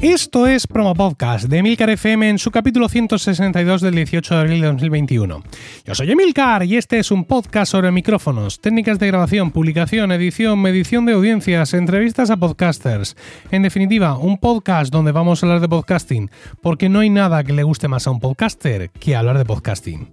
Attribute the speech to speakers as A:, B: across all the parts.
A: Esto es Promo Podcast de Emilcar FM en su capítulo 162 del 18 de abril de 2021. Yo soy Emilcar y este es un podcast sobre micrófonos, técnicas de grabación, publicación, edición, medición de audiencias, entrevistas a podcasters. En definitiva, un podcast donde vamos a hablar de podcasting, porque no hay nada que le guste más a un podcaster que hablar de podcasting.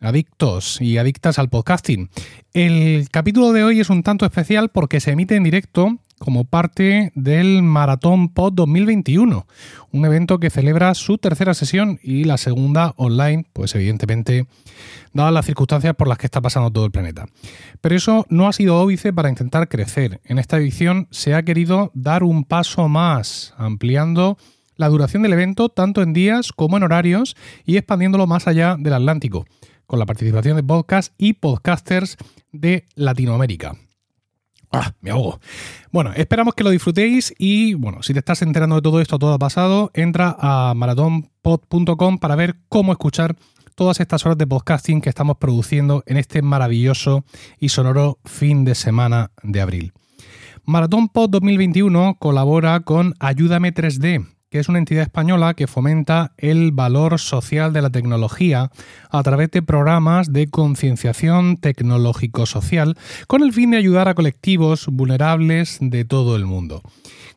A: adictos y adictas al podcasting. El capítulo de hoy es un tanto especial porque se emite en directo como parte del Maratón Pod 2021, un evento que celebra su tercera sesión y la segunda online, pues evidentemente, dadas las circunstancias por las que está pasando todo el planeta. Pero eso no ha sido óbice para intentar crecer. En esta edición se ha querido dar un paso más, ampliando la duración del evento tanto en días como en horarios y expandiéndolo más allá del Atlántico con la participación de podcasts y podcasters de Latinoamérica. Ah, me ahogo. Bueno, esperamos que lo disfrutéis y bueno, si te estás enterando de todo esto, todo ha pasado, entra a maratonpod.com para ver cómo escuchar todas estas horas de podcasting que estamos produciendo en este maravilloso y sonoro fin de semana de abril. Maratón Pod 2021 colabora con Ayúdame 3D, que es una entidad española que fomenta el valor social de la tecnología a través de programas de concienciación tecnológico-social con el fin de ayudar a colectivos vulnerables de todo el mundo.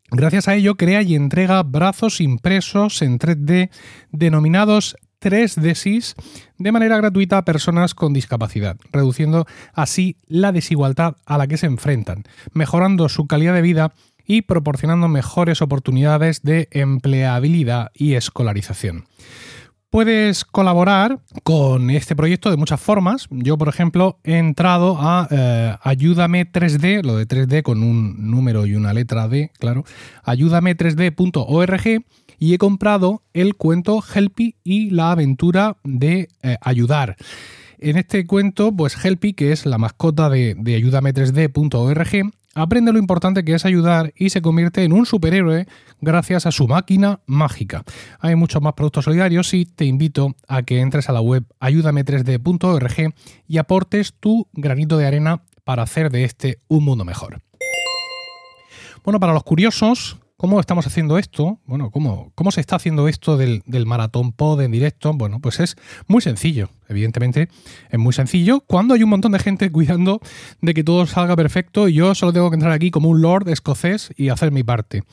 A: Gracias a ello crea y entrega brazos impresos en 3D denominados 3DSIS de manera gratuita a personas con discapacidad, reduciendo así la desigualdad a la que se enfrentan, mejorando su calidad de vida y proporcionando mejores oportunidades de empleabilidad y escolarización. Puedes colaborar con este proyecto de muchas formas. Yo, por ejemplo, he entrado a eh, Ayúdame 3D, lo de 3D con un número y una letra D, claro, ayúdame3d.org y he comprado el cuento Helpy y la aventura de eh, ayudar. En este cuento, pues Helpy, que es la mascota de, de ayúdame3d.org, aprende lo importante que es ayudar y se convierte en un superhéroe gracias a su máquina mágica. Hay muchos más productos solidarios y te invito a que entres a la web ayúdame3d.org y aportes tu granito de arena para hacer de este un mundo mejor. Bueno, para los curiosos, ¿Cómo estamos haciendo esto? Bueno, ¿cómo, cómo se está haciendo esto del, maratón pod en directo? Bueno, pues es muy sencillo. Evidentemente, es muy sencillo cuando hay un montón de gente cuidando de que todo salga perfecto y yo solo tengo que entrar aquí como un lord escocés y hacer mi parte.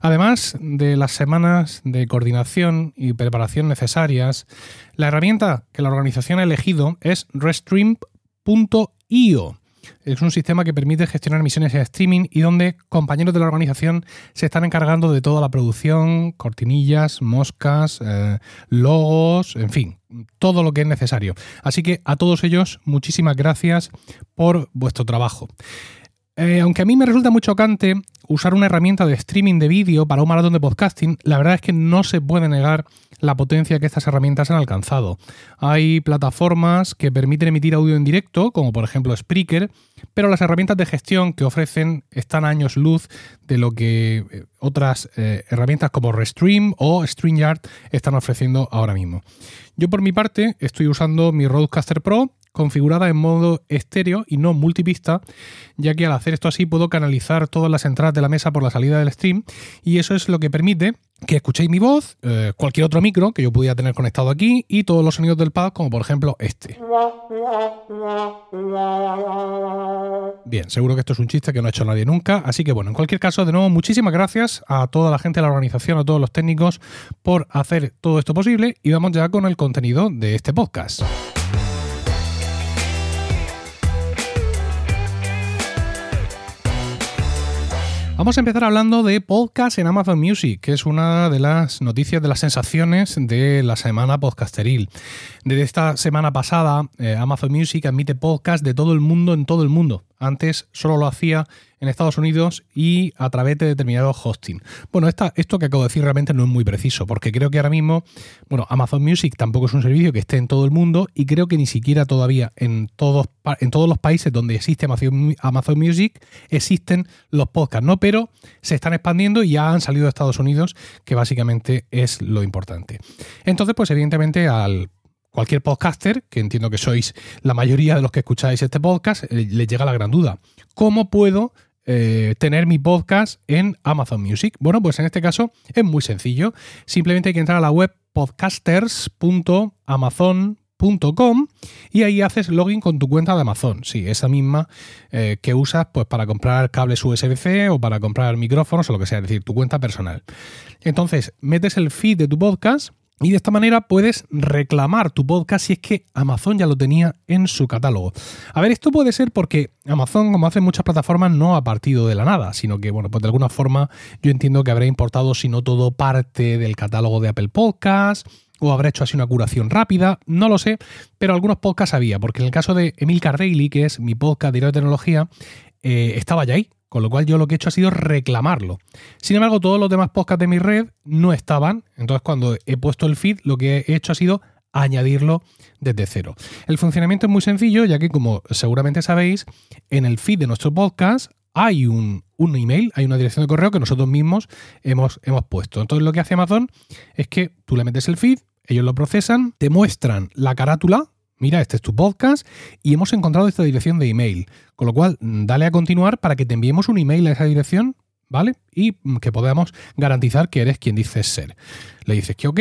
A: Además de las semanas de coordinación y preparación necesarias, la herramienta que la organización ha elegido es restream.io es un sistema que permite gestionar misiones en streaming y donde compañeros de la organización se están encargando de toda la producción, cortinillas, moscas, eh, logos, en fin, todo lo que es necesario. Así que a todos ellos, muchísimas gracias por vuestro trabajo. Eh, aunque a mí me resulta muy chocante usar una herramienta de streaming de vídeo para un maratón de podcasting, la verdad es que no se puede negar la potencia que estas herramientas han alcanzado. Hay plataformas que permiten emitir audio en directo, como por ejemplo Spreaker, pero las herramientas de gestión que ofrecen están a años luz de lo que eh, otras eh, herramientas como Restream o StreamYard están ofreciendo ahora mismo. Yo por mi parte estoy usando mi Roadcaster Pro configurada en modo estéreo y no multipista, ya que al hacer esto así puedo canalizar todas las entradas de la mesa por la salida del stream y eso es lo que permite que escuchéis mi voz, eh, cualquier otro micro que yo pudiera tener conectado aquí y todos los sonidos del pad, como por ejemplo este. Bien, seguro que esto es un chiste que no ha hecho nadie nunca, así que bueno, en cualquier caso, de nuevo, muchísimas gracias a toda la gente de la organización, a todos los técnicos por hacer todo esto posible y vamos ya con el contenido de este podcast. Vamos a empezar hablando de podcast en Amazon Music, que es una de las noticias de las sensaciones de la semana podcasteril. Desde esta semana pasada, eh, Amazon Music admite podcast de todo el mundo en todo el mundo. Antes solo lo hacía en Estados Unidos y a través de determinados hosting. Bueno, esta, esto que acabo de decir realmente no es muy preciso, porque creo que ahora mismo, bueno, Amazon Music tampoco es un servicio que esté en todo el mundo y creo que ni siquiera todavía en todos, en todos los países donde existe Amazon, Music existen los podcasts, ¿no? Pero se están expandiendo y ya han salido de Estados Unidos, que básicamente es lo importante. Entonces, pues evidentemente al cualquier podcaster, que entiendo que sois la mayoría de los que escucháis este podcast, eh, le llega la gran duda. ¿Cómo puedo eh, tener mi podcast en Amazon Music? Bueno, pues en este caso es muy sencillo. Simplemente hay que entrar a la web podcasters.amazon.com y ahí haces login con tu cuenta de Amazon. Sí, esa misma eh, que usas pues, para comprar cables USB-C o para comprar micrófonos o lo que sea, es decir, tu cuenta personal. Entonces, metes el feed de tu podcast y de esta manera puedes reclamar tu podcast si es que Amazon ya lo tenía en su catálogo. A ver, esto puede ser porque Amazon, como hace muchas plataformas, no ha partido de la nada, sino que, bueno, pues de alguna forma yo entiendo que habrá importado, si no todo, parte del catálogo de Apple Podcasts o habrá hecho así una curación rápida, no lo sé, pero algunos podcasts había, porque en el caso de Emil Daily, que es mi podcast de tecnología, eh, estaba ya ahí, con lo cual yo lo que he hecho ha sido reclamarlo. Sin embargo, todos los demás podcasts de mi red no estaban. Entonces, cuando he puesto el feed, lo que he hecho ha sido añadirlo desde cero. El funcionamiento es muy sencillo, ya que como seguramente sabéis, en el feed de nuestro podcast hay un, email, hay una dirección de correo que nosotros mismos hemos, hemos puesto. Entonces lo que hace Amazon es que tú le metes el feed, ellos lo procesan, te muestran la carátula mira, este es tu podcast y hemos encontrado esta dirección de email. Con lo cual, mm, dale a continuar para que te enviemos un email a esa dirección, ¿vale? Y mm, que podamos garantizar que eres quien dices ser. Le dices que ok,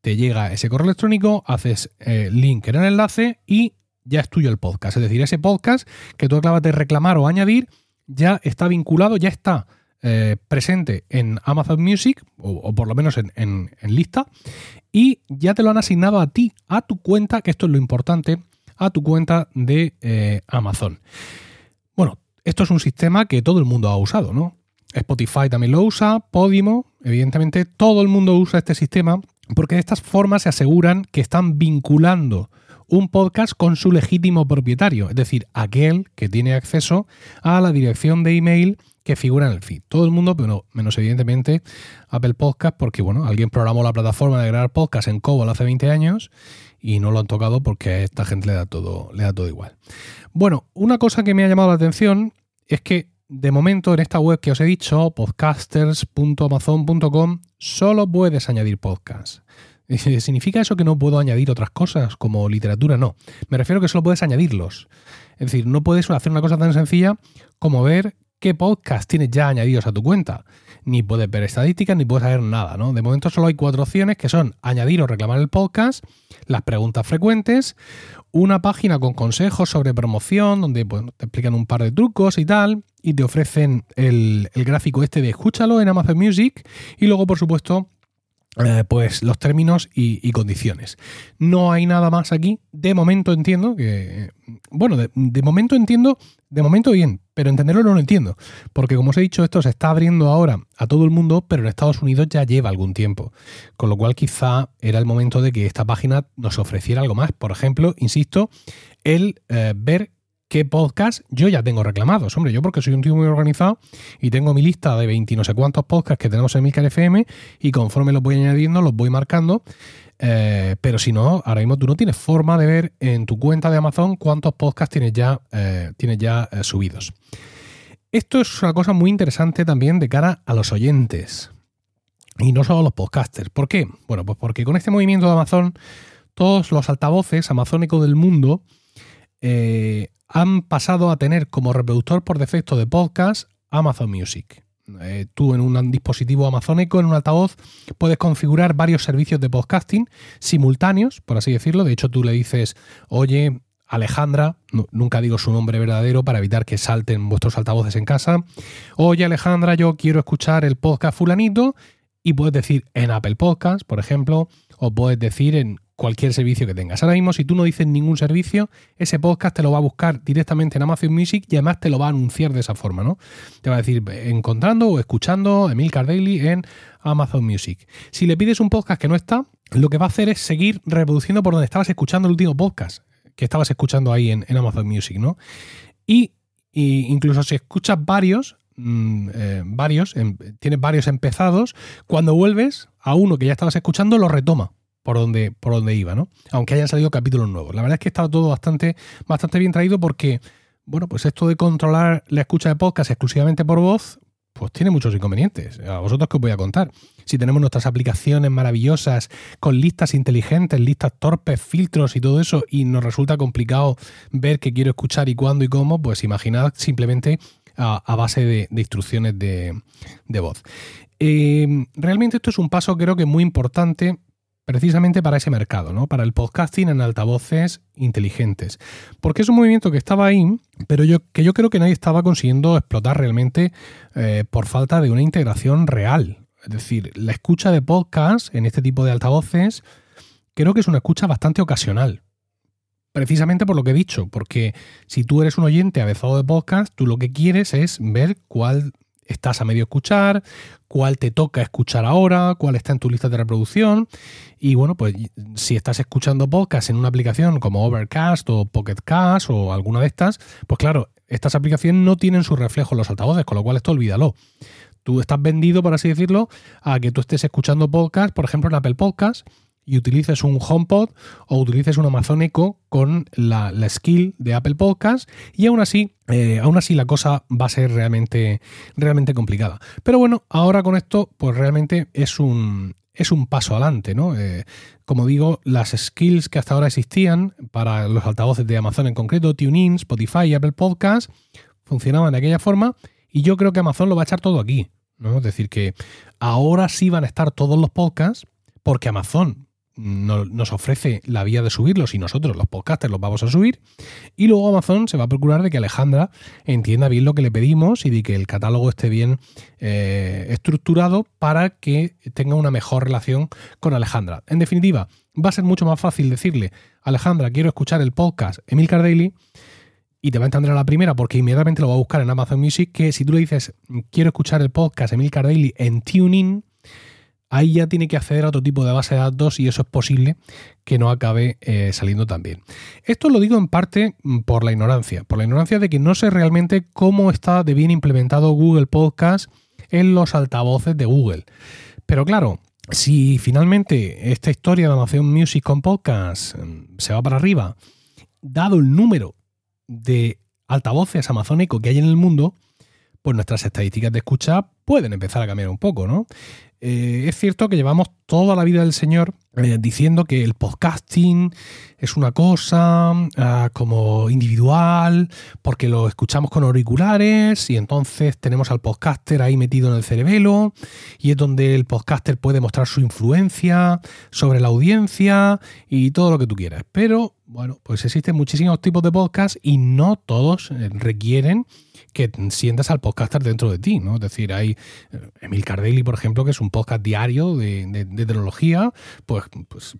A: te llega ese correo electrónico, haces eh, link en el enlace y ya es tuyo el podcast. Es decir, ese podcast que tú acabas de reclamar o añadir ya está vinculado, ya está eh, presente en Amazon Music, o, por lo menos en, lista, y ya te lo han asignado a ti, a tu cuenta, que esto es lo importante, a tu cuenta de eh, Amazon. Bueno, esto es un sistema que todo el mundo ha usado, ¿no? Spotify también lo usa, Podimo, evidentemente todo el mundo usa este sistema porque de estas formas se aseguran que están vinculando un podcast con su legítimo propietario, es decir, aquel que tiene acceso a la dirección de email que figura en el feed. Todo el mundo, pero menos evidentemente Apple Podcast, porque bueno, alguien programó la plataforma de grabar podcast en COBOL hace 20 años y no lo han tocado porque a esta gente le da todo, le da todo igual. Bueno, una cosa que me ha llamado la atención es que de momento en esta web que os he dicho, podcasters.amazon.com, solo puedes añadir podcasts. ¿Significa eso que no puedo añadir otras cosas como literatura? No. Me refiero a que solo puedes añadirlos. Es decir, no puedes hacer una cosa tan sencilla como ver qué podcast tienes ya añadidos a tu cuenta. Ni puedes ver estadísticas, ni puedes saber nada, ¿no? De momento solo hay cuatro opciones que son añadir o reclamar el podcast, las preguntas frecuentes, una página con consejos sobre promoción, donde pues, te explican un par de trucos y tal, y te ofrecen el, el gráfico este de escúchalo en Amazon Music, y luego, por supuesto, eh, pues los términos y, condiciones. No hay nada más aquí. De momento entiendo que. Bueno, de, momento entiendo. De momento bien, pero entenderlo no lo entiendo. Porque como os he dicho, esto se está abriendo ahora a todo el mundo, pero en Estados Unidos ya lleva algún tiempo. Con lo cual, quizá era el momento de que esta página nos ofreciera algo más. Por ejemplo, insisto, el eh, ver qué podcast yo ya tengo reclamados. Hombre, yo porque soy un tío muy organizado y tengo mi lista de 20 no sé cuántos podcasts que tenemos en Milcar FM y conforme los voy añadiendo los voy marcando. Eh, pero si no, ahora mismo tú no tienes forma de ver en tu cuenta de Amazon cuántos podcasts tienes ya, eh, tienes ya eh, subidos. Esto es una cosa muy interesante también de cara a los oyentes y no solo a los podcasters. ¿Por qué? Bueno, pues porque con este movimiento de Amazon, todos los altavoces amazónicos del mundo han pasado a tener como reproductor por defecto de podcast Amazon Music. Eh, tú en un dispositivo amazónico, en un altavoz, puedes configurar varios servicios de podcasting simultáneos, por así decirlo. De hecho, tú le dices, oye, Alejandra, nunca digo su nombre verdadero para evitar que salten vuestros altavoces en casa. Oye, Alejandra, yo quiero escuchar el podcast fulanito y puedes decir en Apple Podcast, por ejemplo, o puedes decir en cualquier servicio que tengas. Ahora mismo, si tú no dices ningún servicio, ese podcast te lo va a buscar directamente en Amazon Music y además te lo va a anunciar de esa forma, ¿no? Te va a decir encontrando o escuchando Emil Daily en Amazon Music. Si le pides un podcast que no está, lo que va a hacer es seguir reproduciendo por donde estabas escuchando el último podcast que estabas escuchando ahí en, en Amazon Music, ¿no? Y e incluso si escuchas varios, mm, eh, varios, em, tienes varios empezados, cuando vuelves a uno que ya estabas escuchando, lo retoma por donde, por donde iba, ¿no? Aunque hayan salido capítulos nuevos. La verdad es que está todo bastante, bastante bien traído porque, bueno, pues esto de controlar la escucha de podcast exclusivamente por voz, pues tiene muchos inconvenientes. A vosotros que os voy a contar. Si tenemos nuestras aplicaciones maravillosas con listas inteligentes, listas torpes, filtros y todo eso, y nos resulta complicado ver qué quiero escuchar y cuándo y cómo, pues imaginad simplemente a, base de, instrucciones de, voz. Eh, realmente esto es un paso creo que muy importante precisamente para ese mercado, ¿no? Para el podcasting en altavoces inteligentes. Porque es un movimiento que estaba ahí, pero yo, que yo creo que nadie estaba consiguiendo explotar realmente eh, por falta de una integración real. Es decir, la escucha de podcast en este tipo de altavoces creo que es una escucha bastante ocasional. Precisamente por lo que he dicho, porque si tú eres un oyente avezado de podcast, tú lo que quieres es ver cuál estás a medio escuchar, cuál te toca escuchar ahora, cuál está en tu lista de reproducción. Y bueno, pues si estás escuchando podcast en una aplicación como Overcast o Pocket Cast o alguna de estas, pues claro, estas aplicaciones no tienen su reflejo en los altavoces, con lo cual esto olvídalo. Tú estás vendido, por así decirlo, a que tú estés escuchando podcast, por ejemplo, en Apple Podcast, y utilices un HomePod o utilices un Amazon Echo con la, skill de Apple Podcast y aún así, eh, aún así la cosa va a ser realmente, realmente complicada. Pero bueno, ahora con esto, pues realmente es un, es un paso adelante, ¿no? Eh, como digo, las skills que hasta ahora existían para los altavoces de Amazon en concreto, TuneIn, Spotify y Apple Podcast, funcionaban de aquella forma y yo creo que Amazon lo va a echar todo aquí, ¿no? Es decir, que ahora sí van a estar todos los podcasts porque Amazon nos ofrece la vía de subirlos y nosotros los podcasters los vamos a subir. Y luego Amazon se va a procurar de que Alejandra entienda bien lo que le pedimos y de que el catálogo esté bien eh, estructurado para que tenga una mejor relación con Alejandra. En definitiva, va a ser mucho más fácil decirle, Alejandra, quiero escuchar el podcast Emil Daily y te va a entender a la primera porque inmediatamente lo va a buscar en Amazon Music, que si tú le dices, quiero escuchar el podcast Emil Daily en TuneIn, ahí ya tiene que acceder a otro tipo de base de datos y eso es posible que no acabe eh, saliendo tan bien. Esto lo digo en parte mm, por la ignorancia, por la ignorancia de que no sé realmente cómo está de bien implementado Google Podcast en los altavoces de Google. Pero claro, si finalmente esta historia de Amazon Music con Podcast mm, se va para arriba, dado el número de altavoces amazónicos que hay en el mundo, pues nuestras estadísticas de escucha pueden empezar a cambiar un poco, ¿no? Eh, es cierto que llevamos toda la vida del Señor eh, diciendo que el podcasting es una cosa ah, como individual, porque lo escuchamos con auriculares y entonces tenemos al podcaster ahí metido en el cerebelo y es donde el podcaster puede mostrar su influencia sobre la audiencia y todo lo que tú quieras. Pero bueno, pues existen muchísimos tipos de podcast y no todos eh, requieren que sientas al podcaster dentro de ti, ¿no? Es decir, hay eh, Emil Cardelli, por ejemplo, que es un podcast diario de, de, pues,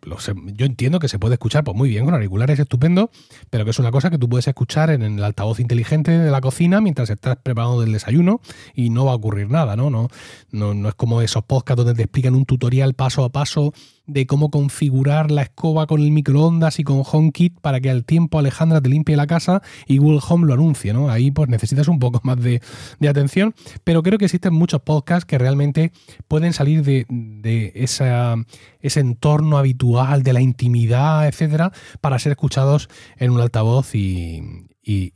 A: pues yo entiendo que se puede escuchar pues muy bien con auriculares, estupendo, pero que es una cosa que tú puedes escuchar en el altavoz inteligente de la cocina mientras estás preparando el desayuno y no va a ocurrir nada, ¿no? No, no, no es como esos podcasts donde te explican un tutorial paso a paso de cómo configurar la escoba con el microondas y con HomeKit para que al tiempo Alejandra te limpie la casa y Google Home lo anuncie, ¿no? Ahí pues necesitas un poco más de, atención, pero creo que existen muchos podcasts que realmente pueden salir de, ese entorno habitual, de la intimidad, etcétera, para ser escuchados en un altavoz y,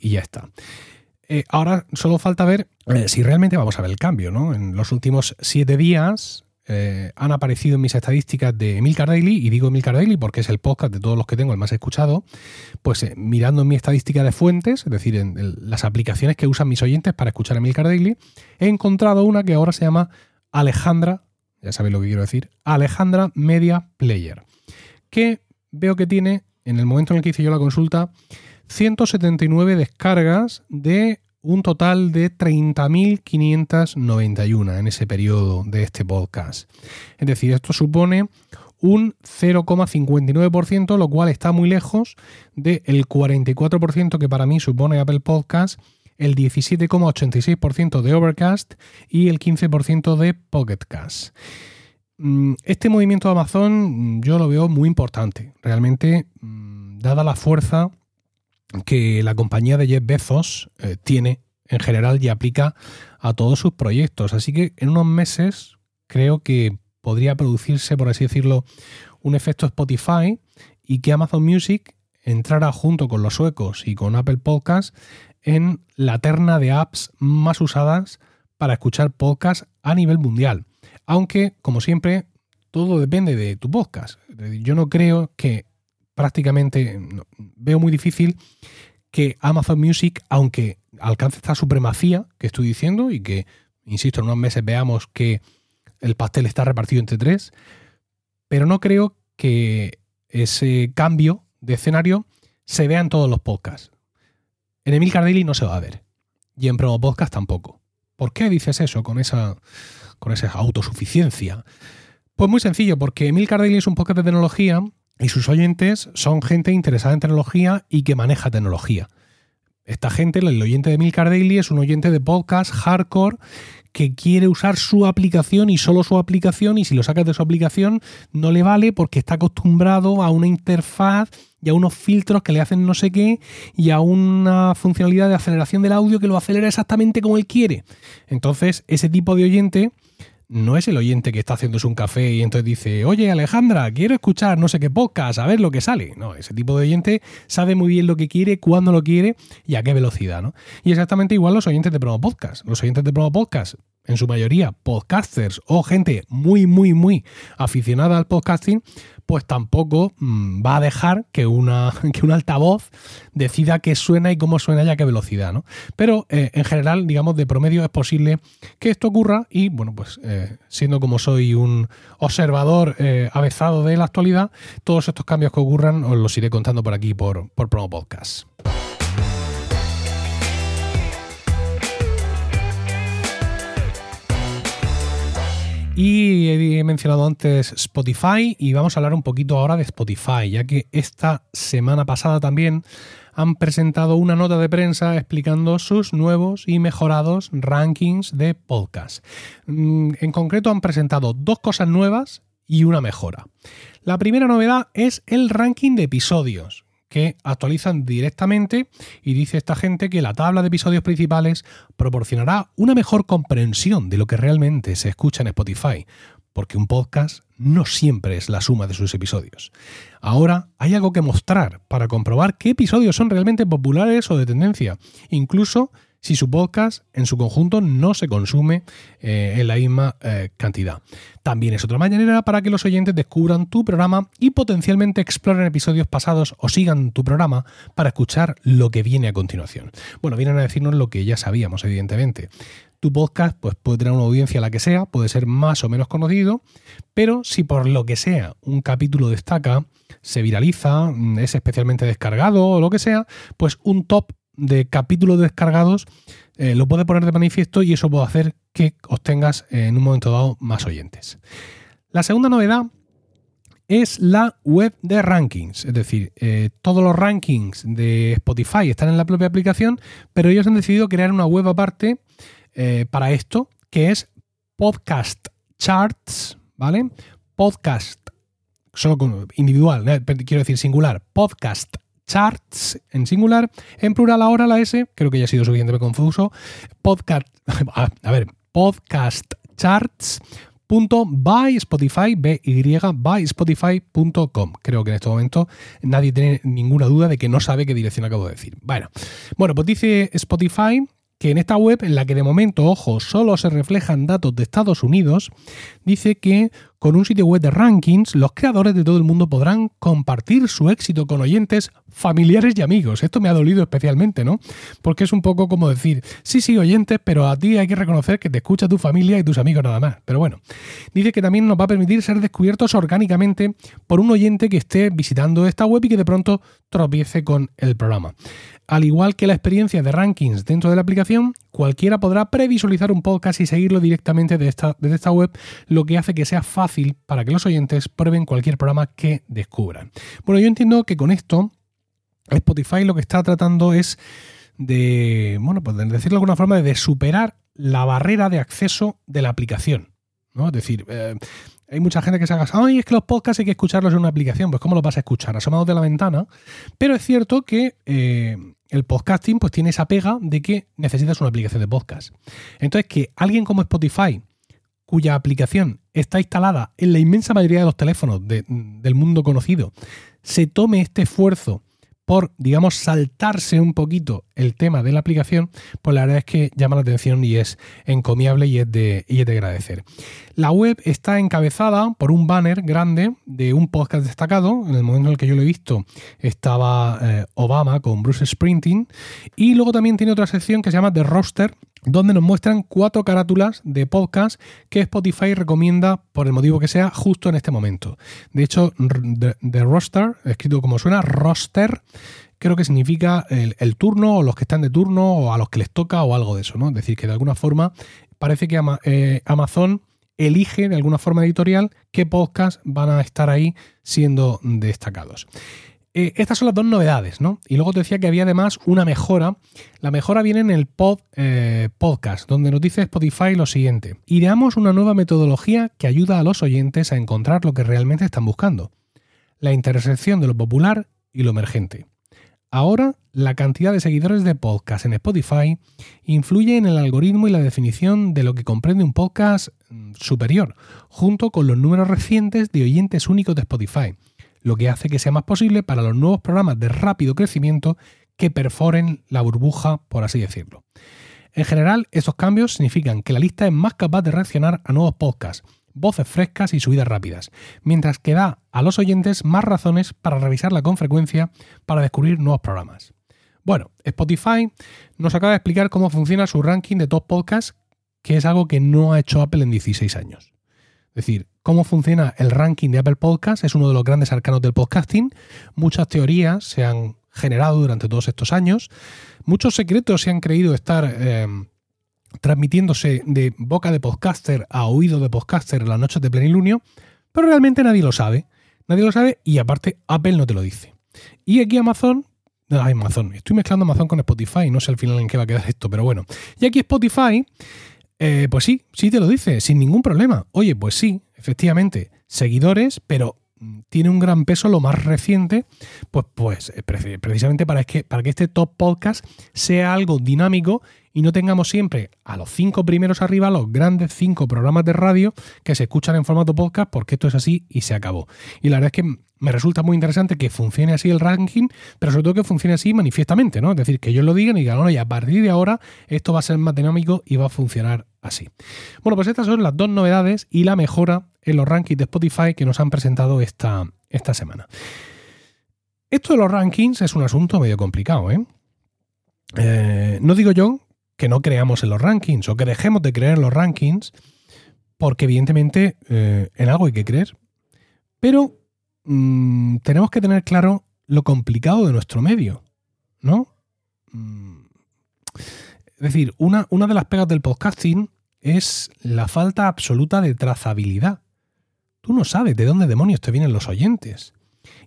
A: ya está. Eh, ahora solo falta ver eh, si realmente vamos a ver el cambio, ¿no? En los últimos siete días eh, han aparecido en mis estadísticas de Emil Daily, y digo Emil Daily porque es el podcast de todos los que tengo el más escuchado, pues eh, mirando en mi estadística de fuentes, es decir, en, las aplicaciones que usan mis oyentes para escuchar Emil Daily, he encontrado una que ahora se llama Alejandra, ya sabéis lo que quiero decir, Alejandra Media Player, que veo que tiene, en el momento en el que hice yo la consulta, 179 descargas de un total de 30.591 en ese periodo de este podcast. Es decir, esto supone un 0,59%, lo cual está muy lejos del 44% que para mí supone Apple Podcast, el 17,86% de Overcast y el 15% de Pocketcast. Mm, este movimiento de Amazon mm, yo lo veo muy importante, realmente, mm, dada la fuerza que la compañía de Jeff Bezos eh, tiene en general y aplica a todos sus proyectos. Así que en unos meses creo que podría producirse, por así decirlo, un efecto Spotify y que Amazon Music entrara junto con los suecos y con Apple Podcasts en la terna de apps más usadas para escuchar podcasts a nivel mundial. Aunque, como siempre, todo depende de tu podcast. Yo no creo que prácticamente, veo muy difícil que Amazon Music, aunque alcance esta supremacía que estoy diciendo y que, insisto, en unos meses veamos que el pastel está repartido entre tres, pero no creo que ese cambio de escenario se vea en todos los podcasts. En Emil Daily no se va a ver. Y en Promo Podcast tampoco. ¿Por qué dices eso con esa, con esa autosuficiencia? Pues muy sencillo, porque Emil Daily es un podcast de tecnología y sus oyentes son gente interesada en tecnología y que maneja tecnología. Esta gente, el oyente de Milcar Daily, es un oyente de podcast hardcore que quiere usar su aplicación y solo su aplicación y si lo sacas de su aplicación no le vale porque está acostumbrado a una interfaz y a unos filtros que le hacen no sé qué y a una funcionalidad de aceleración del audio que lo acelera exactamente como él quiere. Entonces, ese tipo de oyente no es el oyente que está haciéndose un café y entonces dice, oye Alejandra, quiero escuchar no sé qué podcast, a ver lo que sale. No, ese tipo de oyente sabe muy bien lo que quiere, cuándo lo quiere y a qué velocidad, ¿no? Y exactamente igual los oyentes de Promo Podcast. Los oyentes de Promo Podcast, en su mayoría podcasters o gente muy, muy, muy aficionada al podcasting, pues tampoco mm, va a dejar que, una, que un altavoz decida qué suena y cómo suena y a qué velocidad, ¿no? Pero eh, en general, digamos, de promedio es posible que esto ocurra y, bueno, pues eh, siendo como soy un observador eh, avezado de la actualidad, todos estos cambios que ocurran os los iré contando por aquí por, por Promo Podcast. Y he mencionado antes Spotify y vamos a hablar un poquito ahora de Spotify, ya que esta semana pasada también han presentado una nota de prensa explicando sus nuevos y mejorados rankings de podcast. Mm, en concreto han presentado dos cosas nuevas y una mejora. La primera novedad es el ranking de episodios que actualizan directamente y dice esta gente que la tabla de episodios principales proporcionará una mejor comprensión de lo que realmente se escucha en Spotify, porque un podcast no siempre es la suma de sus episodios. Ahora hay algo que mostrar para comprobar qué episodios son realmente populares o de tendencia, incluso si su podcast en su conjunto no se consume eh, en la misma eh, cantidad. También es otra manera para que los oyentes descubran tu programa y potencialmente exploren episodios pasados o sigan tu programa para escuchar lo que viene a continuación. Bueno, vienen a decirnos lo que ya sabíamos, evidentemente. Tu podcast pues, puede tener una audiencia la que sea, puede ser más o menos conocido, pero si por lo que sea un capítulo destaca, se viraliza, es especialmente descargado o lo que sea, pues un top de capítulos descargados eh, lo puede poner de manifiesto y eso puede hacer que obtengas eh, en un momento dado más oyentes. La segunda novedad es la web de rankings, es decir, eh, todos los rankings de Spotify están en la propia aplicación, pero ellos han decidido crear una web aparte para esto, que es Podcast Charts, ¿vale? Podcast, solo individual, quiero decir singular, Podcast charts en singular, en plural ahora la S, creo que ya ha sido suficientemente confuso, podcast, a ver, podcast charts by Spotify, by Spotify.com. Creo que en este momento nadie tiene ninguna duda de que no sabe qué dirección acabo de decir. Bueno, bueno, pues dice Spotify que en esta web, en la que de momento, ojo, solo se reflejan datos de Estados Unidos, dice que con un sitio web de rankings, los creadores de todo el mundo podrán compartir su éxito con oyentes, familiares y amigos. Esto me ha dolido especialmente, ¿no? Porque es un poco como decir, sí, sí, oyentes, pero a ti hay que reconocer que te escucha tu familia y tus amigos nada más. Pero bueno, dice que también nos va a permitir ser descubiertos orgánicamente por un oyente que esté visitando esta web y que de pronto tropiece con el programa. Al igual que la experiencia de rankings dentro de la aplicación, cualquiera podrá previsualizar un podcast y seguirlo directamente desde esta, web, lo que hace que sea fácil para que los oyentes prueben cualquier programa que descubran. Bueno, yo entiendo que con esto Spotify lo que está tratando es de, bueno, pues de decirlo de alguna forma, de superar la barrera de acceso de la aplicación. ¿no? Es decir, eh, hay mucha gente que se haga, ay, es que los podcasts hay que escucharlos en una aplicación. Pues, ¿cómo los vas a escuchar? Asomados de la ventana. Pero es cierto que eh, el podcasting pues tiene esa pega de que necesitas una aplicación de podcast. Entonces, que alguien como Spotify, cuya aplicación está instalada en la inmensa mayoría de los teléfonos del mundo conocido, se tome este esfuerzo por, digamos, saltarse un poquito el tema de la aplicación, pues la verdad es que llama la atención y es encomiable y es de, y es de agradecer. La web está encabezada por un banner grande de un podcast destacado. En el momento en el que yo lo he visto estaba eh, Obama con Bruce Sprinting. Y luego también tiene otra sección que se llama The Roster, donde nos muestran cuatro carátulas de podcast que Spotify recomienda por el motivo que sea justo en este momento. De hecho, The, Roster, escrito como suena, roster, creo que significa el, turno o los que están de turno o a los que les toca o algo de eso, ¿no? Es decir, que de alguna forma parece que eh, Amazon elige de alguna forma editorial qué podcasts van a estar ahí siendo destacados. Eh, estas son las dos novedades, ¿no? Y luego te decía que había además una mejora. La mejora viene en el pod, eh, podcast, donde nos dice Spotify lo siguiente. Ideamos una nueva metodología que ayuda a los oyentes a encontrar lo que realmente están buscando. La intersección de lo popular y lo emergente. Ahora, la cantidad de seguidores de podcast en Spotify influye en el algoritmo y la definición de lo que comprende un podcast mm, superior, junto con los números recientes de oyentes únicos de Spotify lo que hace que sea más posible para los nuevos programas de rápido crecimiento que perforen la burbuja, por así decirlo. En general, estos cambios significan que la lista es más capaz de reaccionar a nuevos podcasts, voces frescas y subidas rápidas, mientras que da a los oyentes más razones para revisarla con frecuencia para descubrir nuevos programas. Bueno, Spotify nos acaba de explicar cómo funciona su ranking de top podcasts, que es algo que no ha hecho Apple en 16 años. Es decir, cómo funciona el ranking de Apple Podcasts es uno de los grandes arcanos del podcasting. Muchas teorías se han generado durante todos estos años. Muchos secretos se han creído estar eh, transmitiéndose de boca de podcaster a oído de podcaster en las noches de plenilunio, pero realmente nadie lo sabe. Nadie lo sabe y aparte Apple no te lo dice. Y aquí Amazon Ay, Amazon. Estoy mezclando Amazon con Spotify. No sé al final en qué va a quedar esto, pero bueno. Y aquí Spotify eh, pues sí, sí te lo dice, sin ningún problema. Oye, pues sí, efectivamente, seguidores, pero mm, tiene un gran peso lo más reciente, pues, pues eh, precisamente para que, para que este top podcast sea algo dinámico y no tengamos siempre a los cinco primeros arriba los grandes cinco programas de radio que se escuchan en formato podcast, porque esto es así y se acabó. Y la verdad es que me resulta muy interesante que funcione así el ranking, pero sobre todo que funcione así manifiestamente, ¿no? Es decir, que ellos lo digan y digan, bueno, y a partir de ahora esto va a ser más dinámico y va a funcionar así. Bueno, pues estas son las dos novedades y la mejora en los rankings de Spotify que nos han presentado esta, esta semana. Esto de los rankings es un asunto medio complicado, ¿eh? eh no digo yo que no creamos en los rankings o que dejemos de creer en los rankings, porque evidentemente eh, en algo hay que creer. Pero mm, tenemos que tener claro lo complicado de nuestro medio, ¿no? Mm. Es decir, una, una de las pegas del podcasting es la falta absoluta de trazabilidad. Tú no sabes de dónde demonios te vienen los oyentes.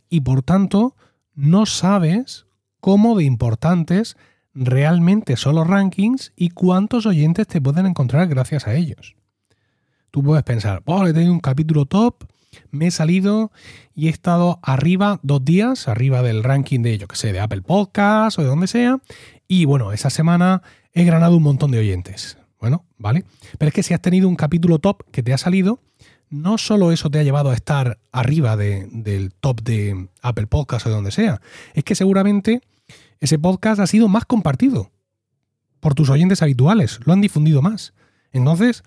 A: Y por tanto, no sabes cómo de importantes realmente son los rankings y cuántos oyentes te pueden encontrar gracias a ellos. Tú puedes pensar, oh, he tenido un capítulo top, me he salido y he estado arriba dos días, arriba del ranking de, yo que sé, de Apple Podcast o de donde sea, y bueno, esa semana he ganado un montón de oyentes. Bueno, vale. Pero es que si has tenido un capítulo top que te ha salido, no solo eso te ha llevado a estar arriba del top de Apple Podcast o de donde sea, es que seguramente ese podcast ha sido más compartido por tus oyentes habituales, lo han difundido más. Entonces,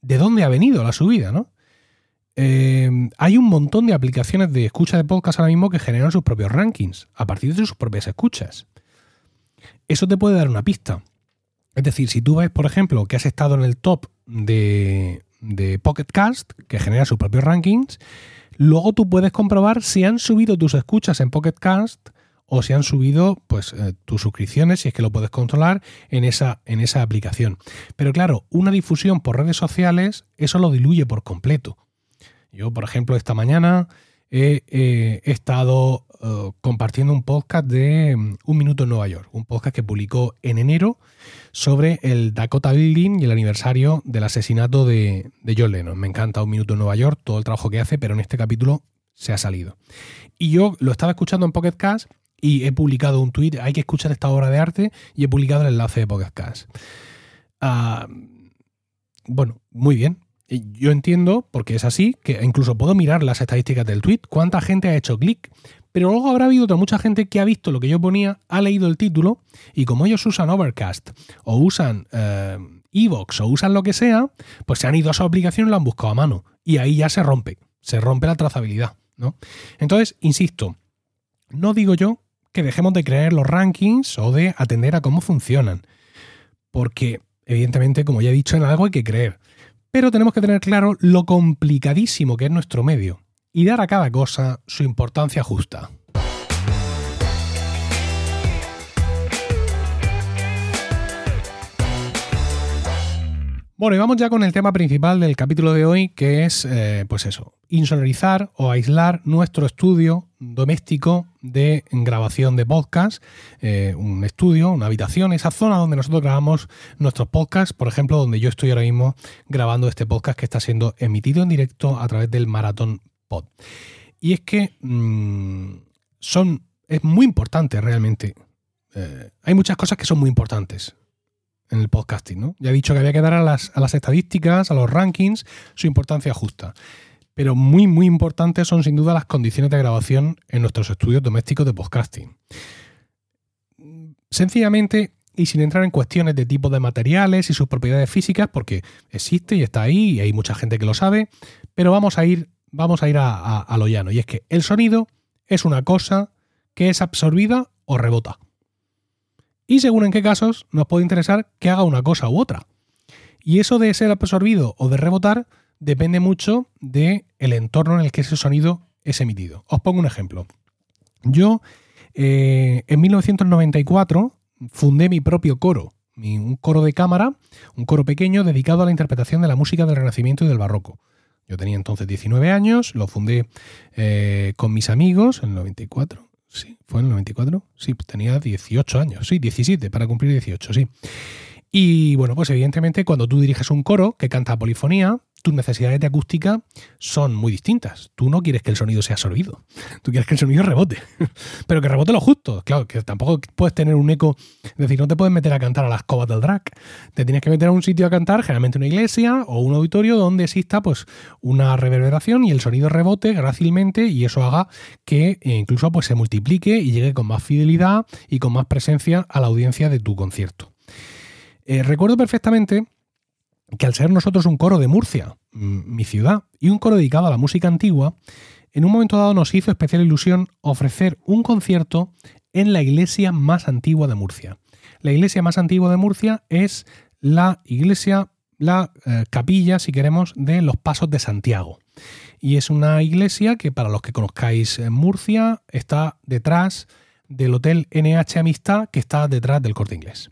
A: ¿de dónde ha venido la subida, no? Eh, hay un montón de aplicaciones de escucha de podcast ahora mismo que generan sus propios rankings a partir de sus propias escuchas. Eso te puede dar una pista. Es decir, si tú ves, por ejemplo, que has estado en el top de, de Pocket Cast, que genera sus propios rankings, luego tú puedes comprobar si han subido tus escuchas en Pocket Cast o si han subido pues, eh, tus suscripciones, si es que lo puedes controlar en esa, en esa aplicación. Pero claro, una difusión por redes sociales, eso lo diluye por completo. Yo, por ejemplo, esta mañana he, estado eh, compartiendo un podcast de mm, Un Minuto en Nueva York, un podcast que publicó en enero sobre el Dakota Building y el aniversario del asesinato de, de John Lennon. Me encanta Un Minuto en Nueva York, todo el trabajo que hace, pero en este capítulo se ha salido. Y yo lo estaba escuchando en Pocket Cast y he publicado un tweet, hay que escuchar esta obra de arte, y he publicado el enlace de Pocket Cast. Ah, bueno, muy bien. Yo entiendo, porque es así, que incluso puedo mirar las estadísticas del tweet, cuánta gente ha hecho clic, pero luego habrá habido otra mucha gente que ha visto lo que yo ponía, ha leído el título, y como ellos usan Overcast, o usan eh, Evox, o usan lo que sea, pues se han ido a su aplicación y lo han buscado a mano. Y ahí ya se rompe, se rompe la trazabilidad. ¿no? Entonces, insisto, no digo yo que dejemos de creer los rankings o de atender a cómo funcionan, porque evidentemente, como ya he dicho, en algo hay que creer. Pero tenemos que tener claro lo complicadísimo que es nuestro medio y dar a cada cosa su importancia justa. Bueno, y vamos ya con el tema principal del capítulo de hoy, que es, eh, pues eso, insonorizar o aislar nuestro estudio doméstico de grabación de podcast, eh, un estudio, una habitación, esa zona donde nosotros grabamos nuestros podcasts, por ejemplo, donde yo estoy ahora mismo grabando este podcast que está siendo emitido en directo a través del Maratón Pod. Y es que mm, son, es muy importante realmente. Eh, hay muchas cosas que son muy importantes en el podcasting, ¿no? Ya he dicho que había que dar a las, a las estadísticas, a los rankings, su importancia justa. Pero muy, muy importantes son sin duda las condiciones de grabación en nuestros estudios domésticos de podcasting. Sencillamente, y sin entrar en cuestiones de tipo de materiales y sus propiedades físicas, porque existe y está ahí y hay mucha gente que lo sabe, pero vamos a ir, vamos a, ir a, lo llano. Y es que el sonido es una cosa que es absorbida o rebota y según en qué casos nos puede interesar que haga una cosa u otra. Y eso de ser absorbido o de rebotar depende mucho del el entorno en el que ese sonido es emitido. Os pongo un ejemplo. Yo eh, en 1994 fundé mi propio coro, un coro de cámara, un coro pequeño dedicado a la interpretación de la música del Renacimiento y del Barroco. Yo tenía entonces 19 años, lo fundé eh, con mis amigos en el 94. Sí, fue en el 94. Sí, tenía 18 años. Sí, 17 para cumplir 18, sí. Y bueno, pues evidentemente cuando tú diriges un coro que canta polifonía, tus necesidades de acústica son muy distintas. Tú no quieres que el sonido sea absorbido, tú quieres que el sonido rebote, pero que rebote lo justo. Claro, que tampoco puedes tener un eco, es decir, no te puedes meter a cantar a las cobas del drag. Te tienes que meter a un sitio a cantar, generalmente una iglesia o un auditorio donde exista pues una reverberación y el sonido rebote grácilmente y eso haga que eh, incluso pues se multiplique y llegue con más fidelidad y con más presencia a la audiencia de tu concierto. Eh, recuerdo perfectamente que al ser nosotros un coro de Murcia, mi ciudad, y un coro dedicado a la música antigua, en un momento dado nos hizo especial ilusión ofrecer un concierto en la iglesia más antigua de Murcia. La iglesia más antigua de Murcia es la iglesia, la eh, capilla, si queremos, de los Pasos de Santiago. Y es una iglesia que, para los que conozcáis en Murcia, está detrás del Hotel NH Amistad, que está detrás del Corte Inglés.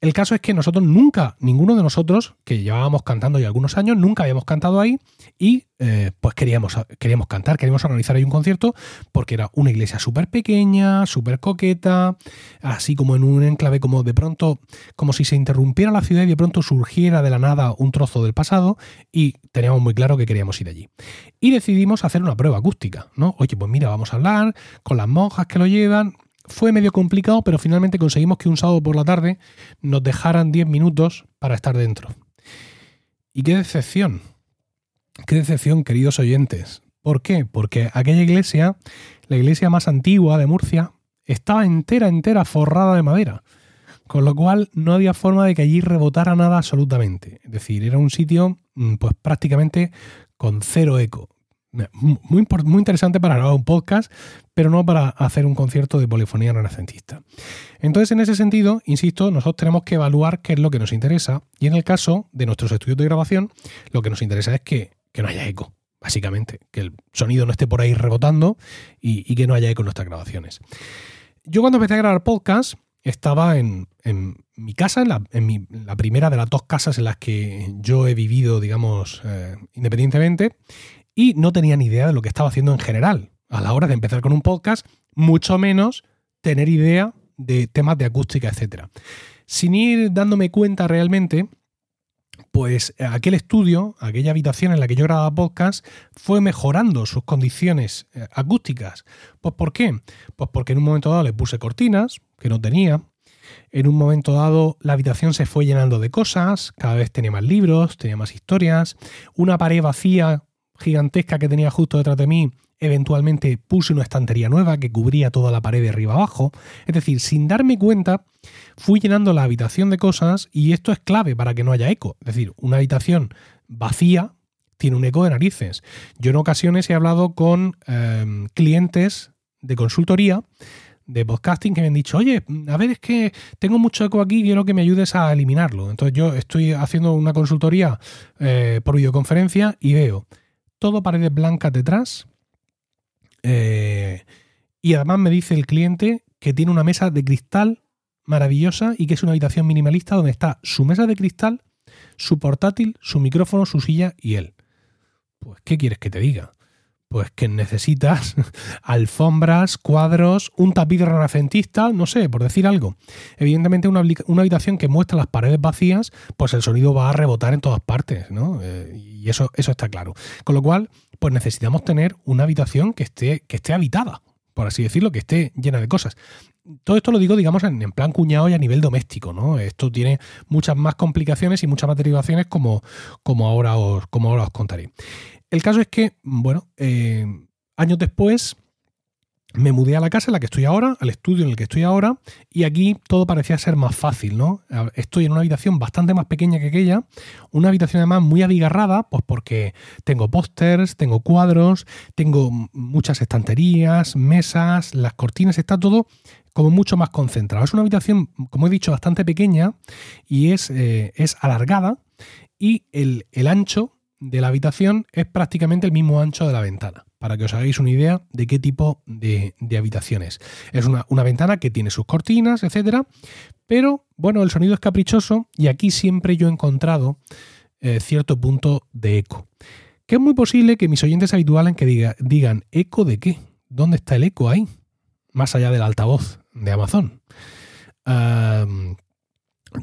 A: El caso es que nosotros nunca, ninguno de nosotros, que llevábamos cantando ya algunos años, nunca habíamos cantado ahí y eh, pues queríamos, queríamos cantar, queríamos organizar ahí un concierto porque era una iglesia súper pequeña, súper coqueta, así como en un enclave como de pronto, como si se interrumpiera la ciudad y de pronto surgiera de la nada un trozo del pasado y teníamos muy claro que queríamos ir allí. Y decidimos hacer una prueba acústica, ¿no? Oye, pues mira, vamos a hablar con las monjas que lo llevan, fue medio complicado, pero finalmente conseguimos que un sábado por la tarde nos dejaran 10 minutos para estar dentro. Y qué decepción, qué decepción, queridos oyentes. ¿Por qué? Porque aquella iglesia, la iglesia más antigua de Murcia, estaba entera, entera forrada de madera. Con lo cual no había forma de que allí rebotara nada absolutamente. Es decir, era un sitio mm, pues prácticamente con cero eco. Muy, muy interesante para grabar un podcast, pero no para hacer un concierto de polifonía renacentista. Entonces, en ese sentido, insisto, nosotros tenemos que evaluar qué es lo que nos interesa y en el caso de nuestros estudios de grabación, lo que nos interesa es que, no haya eco, básicamente, que el sonido no esté por ahí rebotando y, que no haya eco en nuestras grabaciones. Yo cuando empecé a grabar podcast estaba en, mi casa, en, la, primera de las dos casas en las que yo he vivido, digamos, eh, independientemente, y no tenía ni idea de lo que estaba haciendo en general. A la hora de empezar con un podcast, mucho menos tener idea de temas de acústica, etc. Sin ir dándome cuenta realmente, pues aquel estudio, aquella habitación en la que yo grababa podcast, fue mejorando sus condiciones eh, acústicas. Pues ¿por qué? Pues porque en un momento dado le puse cortinas, que no tenía. En un momento dado la habitación se fue llenando de cosas, cada vez tenía más libros, tenía más historias, una pared vacía gigantesca que tenía justo detrás de mí Eventualmente puse una estantería nueva que cubría toda la pared de arriba abajo. Es decir, sin darme cuenta, fui llenando la habitación de cosas y esto es clave para que no haya eco. Es decir, una habitación vacía tiene un eco de narices. Yo en ocasiones he hablado con em, clientes de consultoría de podcasting que me han dicho, oye, a ver, es que tengo mucho eco aquí, quiero que me ayudes a eliminarlo. Entonces yo estoy haciendo una consultoría eh, por videoconferencia y veo todo paredes blancas detrás, eh, y además me dice el cliente que tiene una mesa de cristal maravillosa y que es una habitación minimalista donde está su mesa de cristal, su portátil, su micrófono, su silla y él. Pues, ¿qué quieres que te diga? Pues que necesitas alfombras, cuadros, un tapiz renacentista, no sé, por decir algo. Evidentemente, una, una, habitación que muestra las paredes vacías, pues el sonido va a rebotar en todas partes, ¿no? Eh, y eso, eso está claro. Con lo cual, pues necesitamos tener una habitación que esté, que esté habitada, por así decirlo, que esté llena de cosas. Todo esto lo digo, digamos, en, plan cuñado y a nivel doméstico, ¿no? Esto tiene muchas más complicaciones y muchas más derivaciones como, como, ahora, os, como ahora os contaré. El caso es que, bueno, eh, años después me mudé a la casa en la que estoy ahora, al estudio en el que estoy ahora, y aquí todo parecía ser más fácil, ¿no? Estoy en una habitación bastante más pequeña que aquella, una habitación además muy abigarrada, pues porque tengo pósters, tengo cuadros, tengo muchas estanterías, mesas, las cortinas, está todo como mucho más concentrado. Es una habitación, como he dicho, bastante pequeña y es, eh, es alargada y el, el ancho de la habitación es prácticamente el mismo ancho de la ventana para que os hagáis una idea de qué tipo de, habitaciones. Es una, ventana que tiene sus cortinas, etcétera, pero bueno, el sonido es caprichoso y aquí siempre yo he encontrado eh, cierto punto de eco. Que es muy posible que mis oyentes habituales que digan, ¿eco de qué? ¿Dónde está el eco ahí? Más allá del altavoz de Amazon.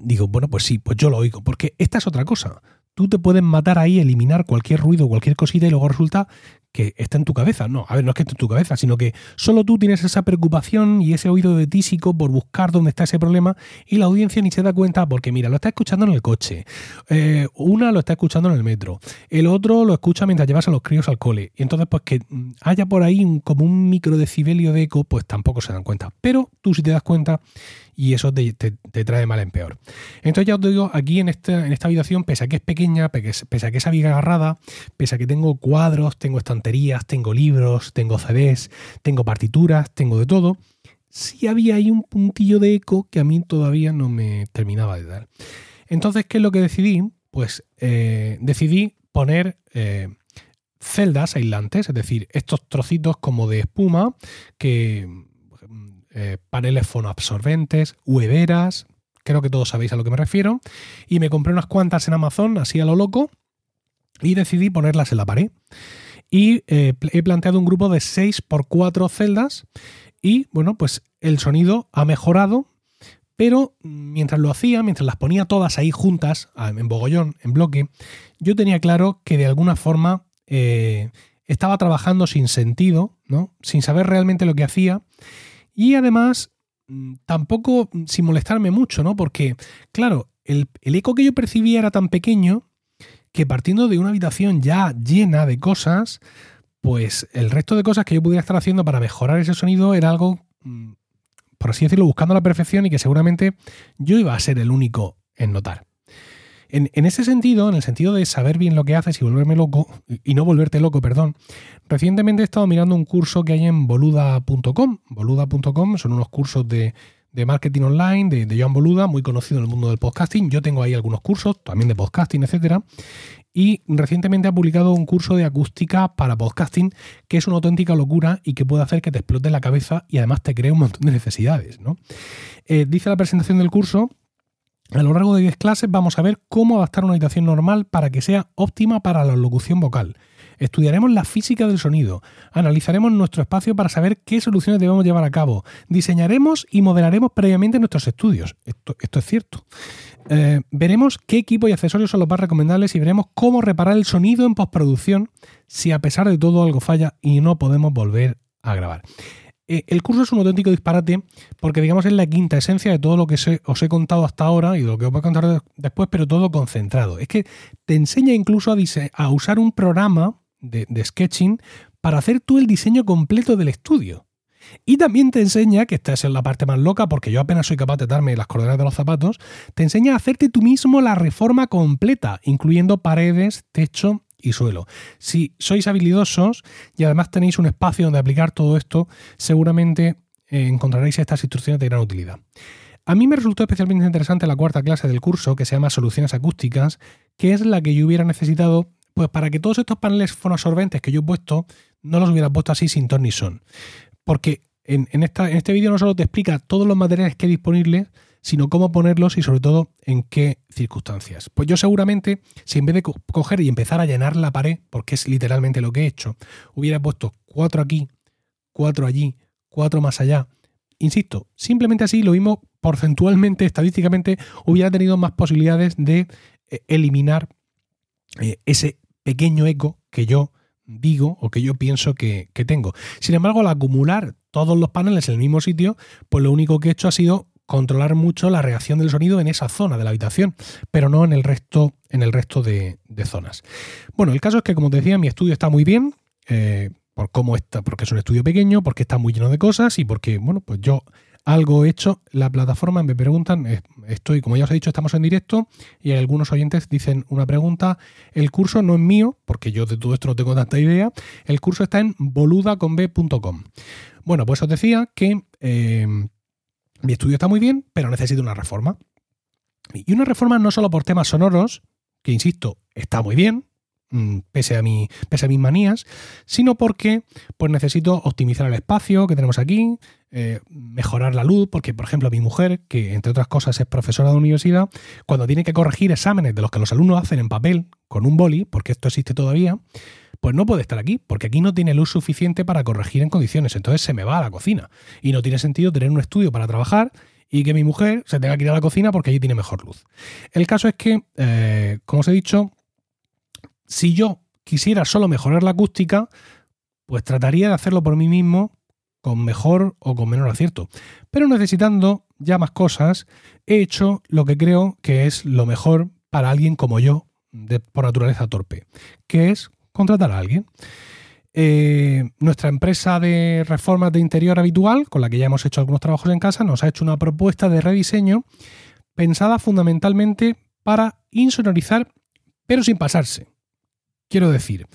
A: digo, bueno, pues sí, pues yo lo oigo, porque esta es otra cosa tú te puedes matar ahí, eliminar cualquier ruido, cualquier cosita y luego resulta que está en tu cabeza. No, a ver, no es que esté en tu cabeza, sino que solo tú tienes esa preocupación y ese oído de tísico por buscar dónde está ese problema y la audiencia ni se da cuenta porque, mira, lo está escuchando en el coche, eh, una lo está escuchando en el metro, el otro lo escucha mientras llevas a los críos al cole. Y entonces, pues que haya por ahí como un micro decibelio de eco, pues tampoco se dan cuenta. Pero tú si te das cuenta y eso te, trae mal en peor. Entonces ya os digo, aquí en, este, en esta habitación, pese a que es pequeña, pese a que es agarrada, pese a que tengo cuadros, tengo estanterías, tengo libros, tengo CDs, tengo partituras, tengo de todo, sí había ahí un puntillo de eco que a mí todavía no me terminaba de dar. Entonces, ¿qué es lo que decidí? Pues eh, decidí poner... Eh, celdas aislantes, es decir, estos trocitos como de espuma que eh, paneles fonoabsorbentes, hueveras, creo que todos sabéis a lo que me refiero, y me compré unas cuantas en Amazon, así a lo loco, y decidí ponerlas en la pared. Y eh, he planteado un grupo de 6 por 4 celdas y bueno, pues el sonido ha mejorado, pero mientras lo hacía, mientras las ponía todas ahí juntas, en bogollón, en bloque, yo tenía claro que de alguna forma eh, estaba trabajando sin sentido, ¿no? sin saber realmente lo que hacía y además, mm, tampoco mm, sin molestarme mucho, ¿no? Porque, claro, el, eco que yo percibía era tan pequeño que partiendo de una habitación ya llena de cosas, pues el resto de cosas que yo pudiera estar haciendo para mejorar ese sonido era algo, mm, por así decirlo, buscando la perfección y que seguramente yo iba a ser el único en notar. En, ese sentido, en el sentido de saber bien lo que haces y volverme loco, y no volverte loco, perdón, recientemente he estado mirando un curso que hay en boluda.com. Boluda.com son unos cursos de, marketing online de, de Joan Boluda, muy conocido en el mundo del podcasting. Yo tengo ahí algunos cursos, también de podcasting, etcétera. Y recientemente ha publicado un curso de acústica para podcasting que es una auténtica locura y que puede hacer que te explote la cabeza y además te cree un montón de necesidades. ¿no? Eh, dice la presentación del curso a lo largo de 10 clases vamos a ver cómo adaptar una habitación normal para que sea óptima para la locución vocal. estudiaremos la física del sonido, analizaremos nuestro espacio para saber qué soluciones debemos llevar a cabo, diseñaremos y modelaremos previamente nuestros estudios. Esto, es cierto. Eh, veremos qué equipo y accesorios son los más recomendables y veremos cómo reparar el sonido en postproducción si a pesar de todo algo falla y no podemos volver a grabar. Eh, el curso es un auténtico disparate porque, digamos, es la quinta esencia de todo lo que os he contado hasta ahora y de lo que os voy a contar después, pero todo concentrado. Es que te enseña incluso a, usar un programa de, sketching para hacer tú el diseño completo del estudio. Y también te enseña, que esta es la parte más loca, porque yo apenas soy capaz de darme las coordenadas de los zapatos, te enseña a hacerte tú mismo la reforma completa, incluyendo paredes, techo y suelo. Si sois habilidosos y además tenéis un espacio donde aplicar todo esto, seguramente eh, encontraréis estas instrucciones de gran utilidad. A mí me resultó especialmente interesante la cuarta clase del curso, que se llama Soluciones Acústicas, que es la que yo hubiera necesitado pues para que todos estos paneles fonoabsorbentes que yo he puesto no los hubiera puesto así sin ton ni son. Porque en, en este vídeo no solo te explica todos los materiales que hay disponibles, sino cómo ponerlos y sobre todo en qué circunstancias. Pues yo seguramente, si en vez de coger y empezar a llenar la pared, porque es literalmente lo que he hecho, hubiera puesto cuatro aquí, cuatro allí, cuatro más allá, insisto, simplemente así lo mismo porcentualmente, estadísticamente, hubiera tenido más posibilidades de eh, eliminar eh, ese pequeño eco que yo digo o que yo pienso que, que, tengo. Sin embargo, al acumular todos los paneles en el mismo sitio, pues lo único que he hecho ha sido controlar mucho la reacción del sonido en esa zona de la habitación, pero no en el resto, en el resto de, zonas. Bueno, el caso es que, como te decía, mi estudio está muy bien. Eh, por cómo está, porque es un estudio pequeño, porque está muy lleno de cosas y porque, bueno, pues yo algo he hecho. La plataforma me preguntan, estoy, como ya os he dicho, estamos en directo y algunos oyentes dicen una pregunta. El curso no es mío, porque yo de todo esto no tengo tanta idea. El curso está en boludaconb.com. Bueno, pues os decía que eh, mi estudio está muy bien, pero necesito una reforma. Y una reforma no solo por temas sonoros, que insisto, está muy bien, mm, pese a, mi, pese a mis manías, sino porque pues necesito optimizar el espacio que tenemos aquí, eh, mejorar la luz, porque por ejemplo mi mujer, que entre otras cosas es profesora de universidad, cuando tiene que corregir exámenes de los que los alumnos hacen en papel con un boli, porque esto existe todavía, pues no puede estar aquí, porque aquí no tiene luz suficiente para corregir en condiciones, entonces se me va a la cocina. Y no tiene sentido tener un estudio para trabajar y que mi mujer se tenga que ir a la cocina porque allí tiene mejor luz. El caso es que, eh, como os he dicho, si yo quisiera solo mejorar la acústica, pues trataría de hacerlo por mí mismo con mejor o con menor acierto. Pero necesitando ya más cosas, he hecho lo que creo que es lo mejor para alguien como yo, de, por naturaleza torpe, que es contratar a alguien. Eh, nuestra empresa de reformas de interior habitual, con la que ya hemos hecho algunos trabajos en casa, nos ha hecho una propuesta de rediseño pensada fundamentalmente para insonorizar, pero sin pasarse. Quiero decir,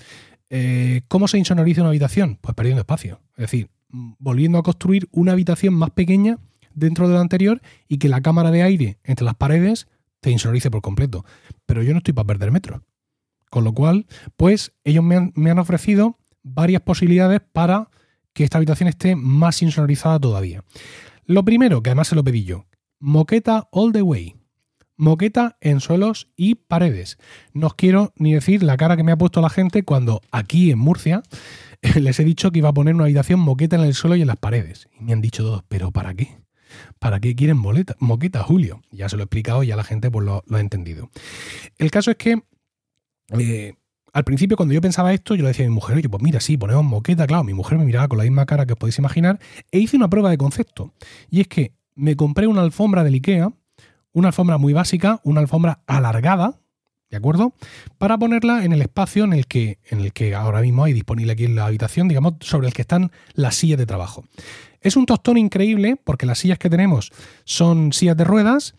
A: eh, ¿cómo se insonoriza una habitación? Pues perdiendo espacio. Es decir, volviendo a construir una habitación más pequeña dentro de la anterior y que la cámara de aire entre las paredes te insonorice por completo. Pero yo no estoy para perder metros. Con lo cual, pues ellos me han, ofrecido varias posibilidades para que esta habitación esté más insonorizada todavía. Lo primero, que además se lo pedí yo, moqueta all the way. Moqueta en suelos y paredes. No os quiero ni decir la cara que me ha puesto la gente cuando aquí en Murcia les he dicho que iba a poner una habitación moqueta en el suelo y en las paredes. Y me han dicho todos, ¿pero para qué? ¿Para qué quieren moqueta, Julio? Ya se lo he explicado y ya la gente pues, lo, lo ha entendido. El caso es que eh, al principio, cuando yo pensaba esto, yo le decía a mi mujer, oye, pues mira, sí, ponemos moqueta, claro, mi mujer me miraba con la misma cara que os podéis imaginar, e hice una prueba de concepto. Y es que me compré una alfombra del IKEA, una alfombra muy básica, una alfombra alargada, ¿de acuerdo? Para ponerla en el espacio en el que, en el que ahora mismo hay disponible aquí en la habitación, digamos, sobre el que están las sillas de trabajo. Es un tostón increíble porque las sillas que tenemos son sillas de ruedas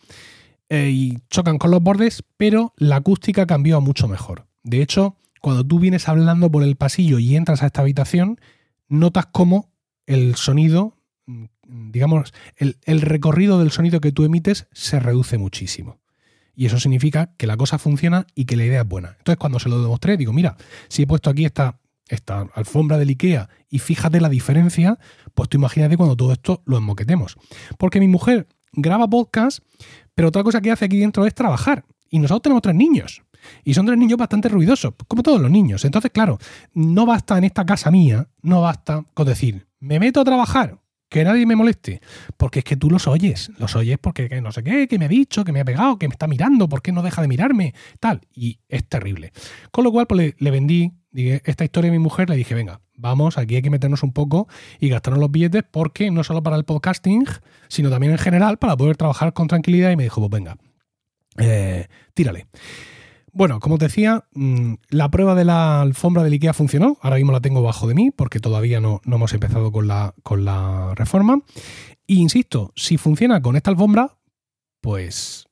A: eh, y chocan con los bordes, pero la acústica cambió a mucho mejor. De hecho, cuando tú vienes hablando por el pasillo y entras a esta habitación, notas cómo el sonido, mm, digamos, el, recorrido del sonido que tú emites se reduce muchísimo. Y eso significa que la cosa funciona y que la idea es buena. Entonces, cuando se lo demostré, digo, mira, si he puesto aquí esta, esta alfombra del IKEA y fíjate la diferencia, pues tú imagínate cuando todo esto lo enmoquetemos. Porque mi mujer graba podcast, pero otra cosa que hace aquí dentro es trabajar. Y nosotros tenemos tres niños. Y son tres niños bastante ruidosos, como todos los niños. Entonces, claro, no basta en esta casa mía, no basta con decir, me meto a trabajar, que nadie me moleste. Porque es que tú los oyes, los oyes porque no sé qué, que me ha dicho, que me ha pegado, que me está mirando, ¿por qué no deja de mirarme? Tal. Y es terrible. Con lo cual, pues le, vendí dije, esta historia a mi mujer, le dije, venga, vamos, aquí hay que meternos un poco y gastarnos los billetes porque no solo para el podcasting, sino también en general para poder trabajar con tranquilidad. Y me dijo, pues venga, eh, tírale. Bueno, como te decía, mm, la prueba de la alfombra del IKEA funcionó. Ahora mismo la tengo bajo de mí porque todavía no, no hemos empezado con la, con la reforma. Y insisto, si funciona con esta alfombra, pues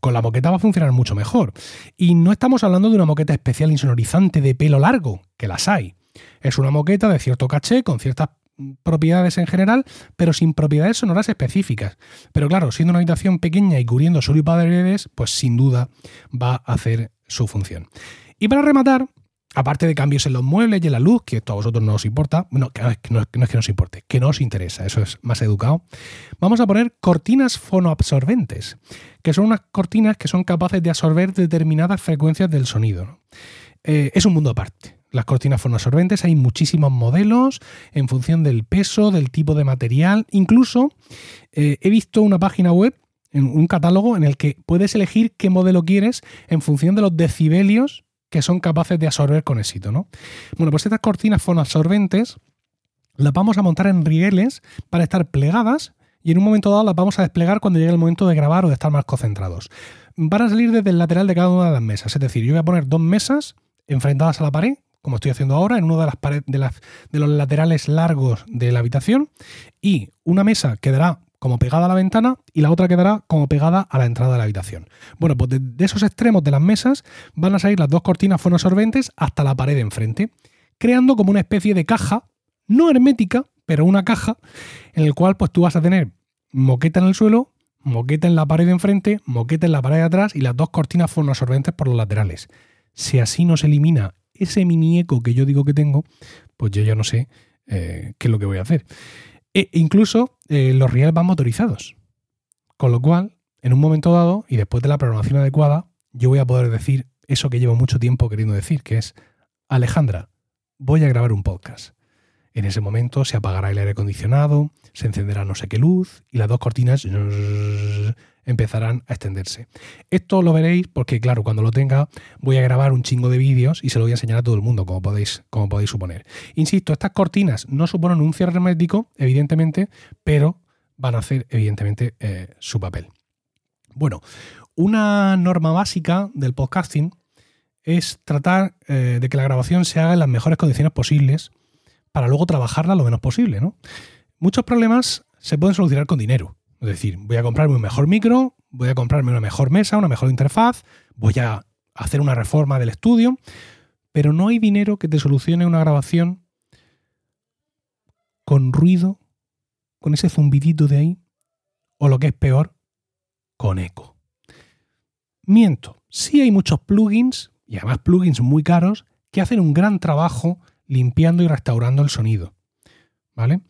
A: con la moqueta va a funcionar mucho mejor. Y no estamos hablando de una moqueta especial insonorizante de pelo largo, que las hay. Es una moqueta de cierto caché, con ciertas propiedades en general, pero sin propiedades sonoras específicas. Pero claro, siendo una habitación pequeña y cubriendo solo y paredes, pues sin duda va a hacer su función. Y para rematar, aparte de cambios en los muebles y en la luz, que esto a vosotros no os importa, no, que no, es, que no es que nos importe, que no os interesa, eso es más educado, vamos a poner cortinas fonoabsorbentes, que son unas cortinas que son capaces de absorber determinadas frecuencias del sonido. Eh, es un mundo aparte. Las cortinas fonoabsorbentes hay muchísimos modelos en función del peso, del tipo de material. Incluso eh, he visto una página web, un catálogo, en el que puedes elegir qué modelo quieres en función de los decibelios que son capaces de absorber con éxito. ¿no? Bueno, pues estas cortinas fonoabsorbentes las vamos a montar en rieles para estar plegadas y en un momento dado las vamos a desplegar cuando llegue el momento de grabar o de estar más concentrados. Van a salir desde el lateral de cada una de las mesas, es decir, yo voy a poner dos mesas enfrentadas a la pared como estoy haciendo ahora, en uno de, las paredes, de, los laterales largos de la habitación, y una mesa quedará como pegada a la ventana y la otra quedará como pegada a la entrada de la habitación. Bueno, pues de, esos extremos de las mesas van a salir las dos cortinas fonoabsorbentes hasta la pared de enfrente, creando como una especie de caja, no hermética, pero una caja, en el cual pues tú vas a tener moqueta en el suelo, moqueta en la pared de enfrente, moqueta en la pared de atrás y las dos cortinas fonoabsorbentes por los laterales. Si así no se elimina ese mini eco que yo digo que tengo, pues yo ya no sé eh, qué es lo que voy a hacer. E incluso eh, los rieles van motorizados. Con lo cual, en un momento dado, y después de la programación adecuada, yo voy a poder decir eso que llevo mucho tiempo queriendo decir, que es, Alejandra, voy a grabar un podcast. En ese momento se apagará el aire acondicionado, se encenderá no sé qué luz y las dos cortinas empezarán a extenderse. Esto lo veréis porque, claro, cuando lo tenga voy a grabar un chingo de vídeos y se lo voy a enseñar a todo el mundo, como podéis, como podéis suponer. Insisto, estas cortinas no suponen un cierre hermético, evidentemente, pero van a hacer, evidentemente, eh, su papel. Bueno, una norma básica del podcasting es tratar eh, de que la grabación se haga en las mejores condiciones posibles para luego trabajarla lo menos posible. ¿no? Muchos problemas se pueden solucionar con dinero. Es decir, voy a comprarme un mejor micro, voy a comprarme una mejor mesa, una mejor interfaz, voy a hacer una reforma del estudio, pero no hay dinero que te solucione una grabación con ruido, con ese zumbidito de ahí, o lo que es peor, con eco. Miento, sí hay muchos plugins, y además plugins muy caros, que hacen un gran trabajo limpiando y restaurando el sonido. ¿Vale?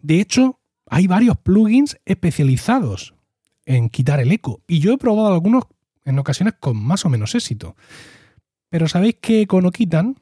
A: De hecho, hay varios plugins especializados en quitar el eco. Y yo he probado algunos en ocasiones con más o menos éxito. Pero ¿sabéis qué eco no quitan?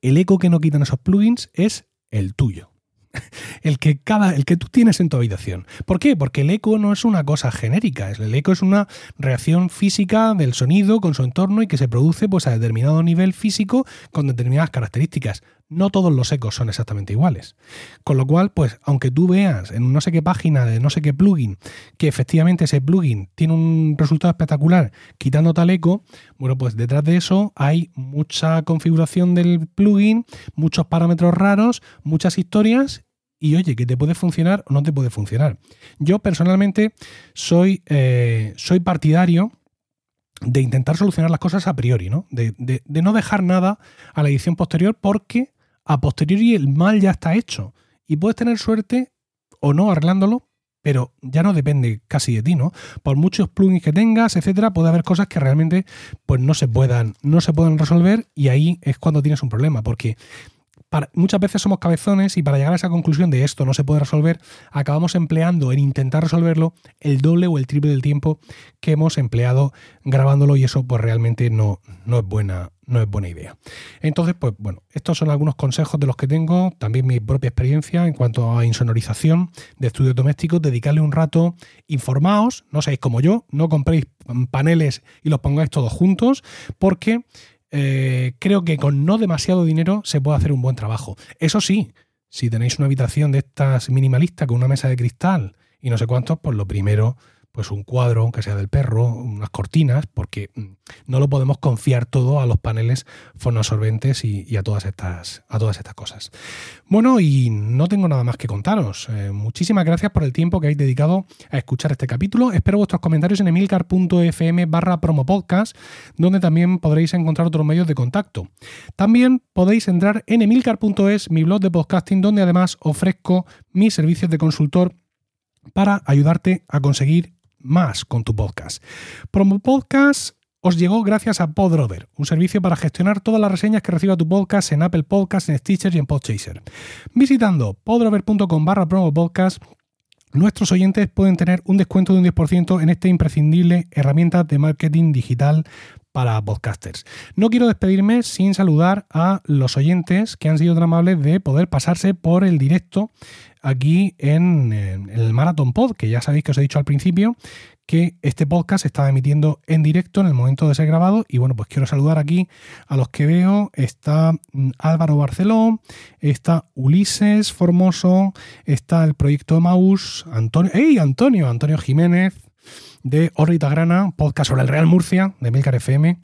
A: El eco que no quitan esos plugins es el tuyo. el que cada el que tú tienes en tu habitación. ¿Por qué? Porque el eco no es una cosa genérica, el eco es una reacción física del sonido con su entorno y que se produce pues a determinado nivel físico con determinadas características. No todos los ecos son exactamente iguales. Con lo cual, pues aunque tú veas en no sé qué página de no sé qué plugin que efectivamente ese plugin tiene un resultado espectacular quitando tal eco, bueno, pues detrás de eso hay mucha configuración del plugin, muchos parámetros raros, muchas historias y oye, que te puede funcionar o no te puede funcionar. Yo personalmente soy, eh, soy partidario de intentar solucionar las cosas a priori, ¿no? De, de, no dejar nada a la edición posterior porque a posteriori el mal ya está hecho. Y puedes tener suerte o no arreglándolo, pero ya no depende casi de ti, ¿no? Por muchos plugins que tengas, etcétera, puede haber cosas que realmente pues no se puedan, no se puedan resolver y ahí es cuando tienes un problema, porque muchas veces somos cabezones y para llegar a esa conclusión de esto no se puede resolver, acabamos empleando en intentar resolverlo el doble o el triple del tiempo que hemos empleado grabándolo y eso pues realmente no, no es buena no es buena idea. Entonces, pues bueno, estos son algunos consejos de los que tengo, también mi propia experiencia en cuanto a insonorización de estudios domésticos, dedicarle un rato, informaos, no seáis como yo, no compréis paneles y los pongáis todos juntos, porque eh, creo que con no demasiado dinero se puede hacer un buen trabajo. Eso sí, si tenéis una habitación de estas minimalistas con una mesa de cristal y no sé cuántos, pues lo primero pues un cuadro, aunque sea del perro, unas cortinas, porque mm, no lo podemos confiar todo a los paneles fonoabsorbentes y, a, todas estas, a todas estas cosas. Bueno, y no tengo nada más que contaros. Eh, muchísimas gracias por el tiempo que habéis dedicado a escuchar este capítulo. Espero vuestros comentarios en emilcar.fm barra promopodcast, donde también podréis encontrar otros medios de contacto. También podéis entrar en emilcar.es, mi blog de podcasting, donde además ofrezco mis servicios de consultor para ayudarte a conseguir más con tu podcast. Promo Podcast os llegó gracias a Podrover, un servicio para gestionar todas las reseñas que reciba tu podcast en Apple Podcasts, en Stitcher y en Podchaser. Visitando podrover.com barra promo podcast, nuestros oyentes pueden tener un descuento de un 10% en esta imprescindible herramienta de marketing digital para podcasters. No quiero despedirme sin saludar a los oyentes que han sido tan amables de poder pasarse por el directo aquí en, el Marathon Pod, que ya sabéis que os he dicho al principio que este podcast se estaba emitiendo en directo en el momento de ser grabado y bueno, pues quiero saludar aquí a los que veo. Está mm, Álvaro Barceló, está Ulises Formoso, está el proyecto Maus, Antonio, ¡Ey, Antonio! Antonio Jiménez, de Orbita Grana, podcast sobre el Real Murcia, de Milcar FM.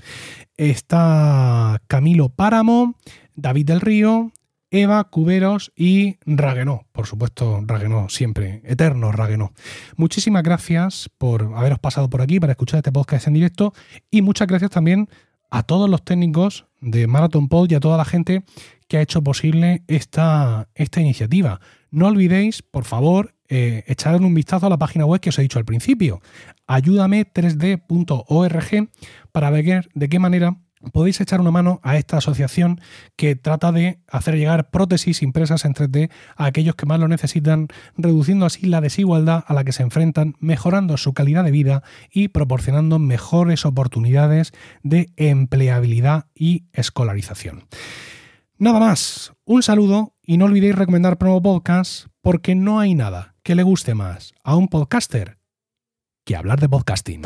A: Está Camilo Páramo, David del Río, Eva, Cuberos y Raguenó. Por supuesto, Raguenó, siempre, eterno Raguenó. Muchísimas gracias por haberos pasado por aquí para escuchar este podcast en directo y muchas gracias también a todos los técnicos de Marathon Pod y a toda la gente que ha hecho posible esta, esta iniciativa. No olvidéis, por favor, eh, echar un vistazo a la página web que os he dicho al principio, ayúdame3d.org, para ver de qué manera podéis echar una mano a esta asociación que trata de hacer llegar prótesis impresas en 3D a aquellos que más lo necesitan, reduciendo así la desigualdad a la que se enfrentan, mejorando su calidad de vida y proporcionando mejores oportunidades de empleabilidad y escolarización. Nada más, un saludo y no olvidéis recomendar Promo Podcast porque no hay nada que le guste más a un podcaster que hablar de podcasting.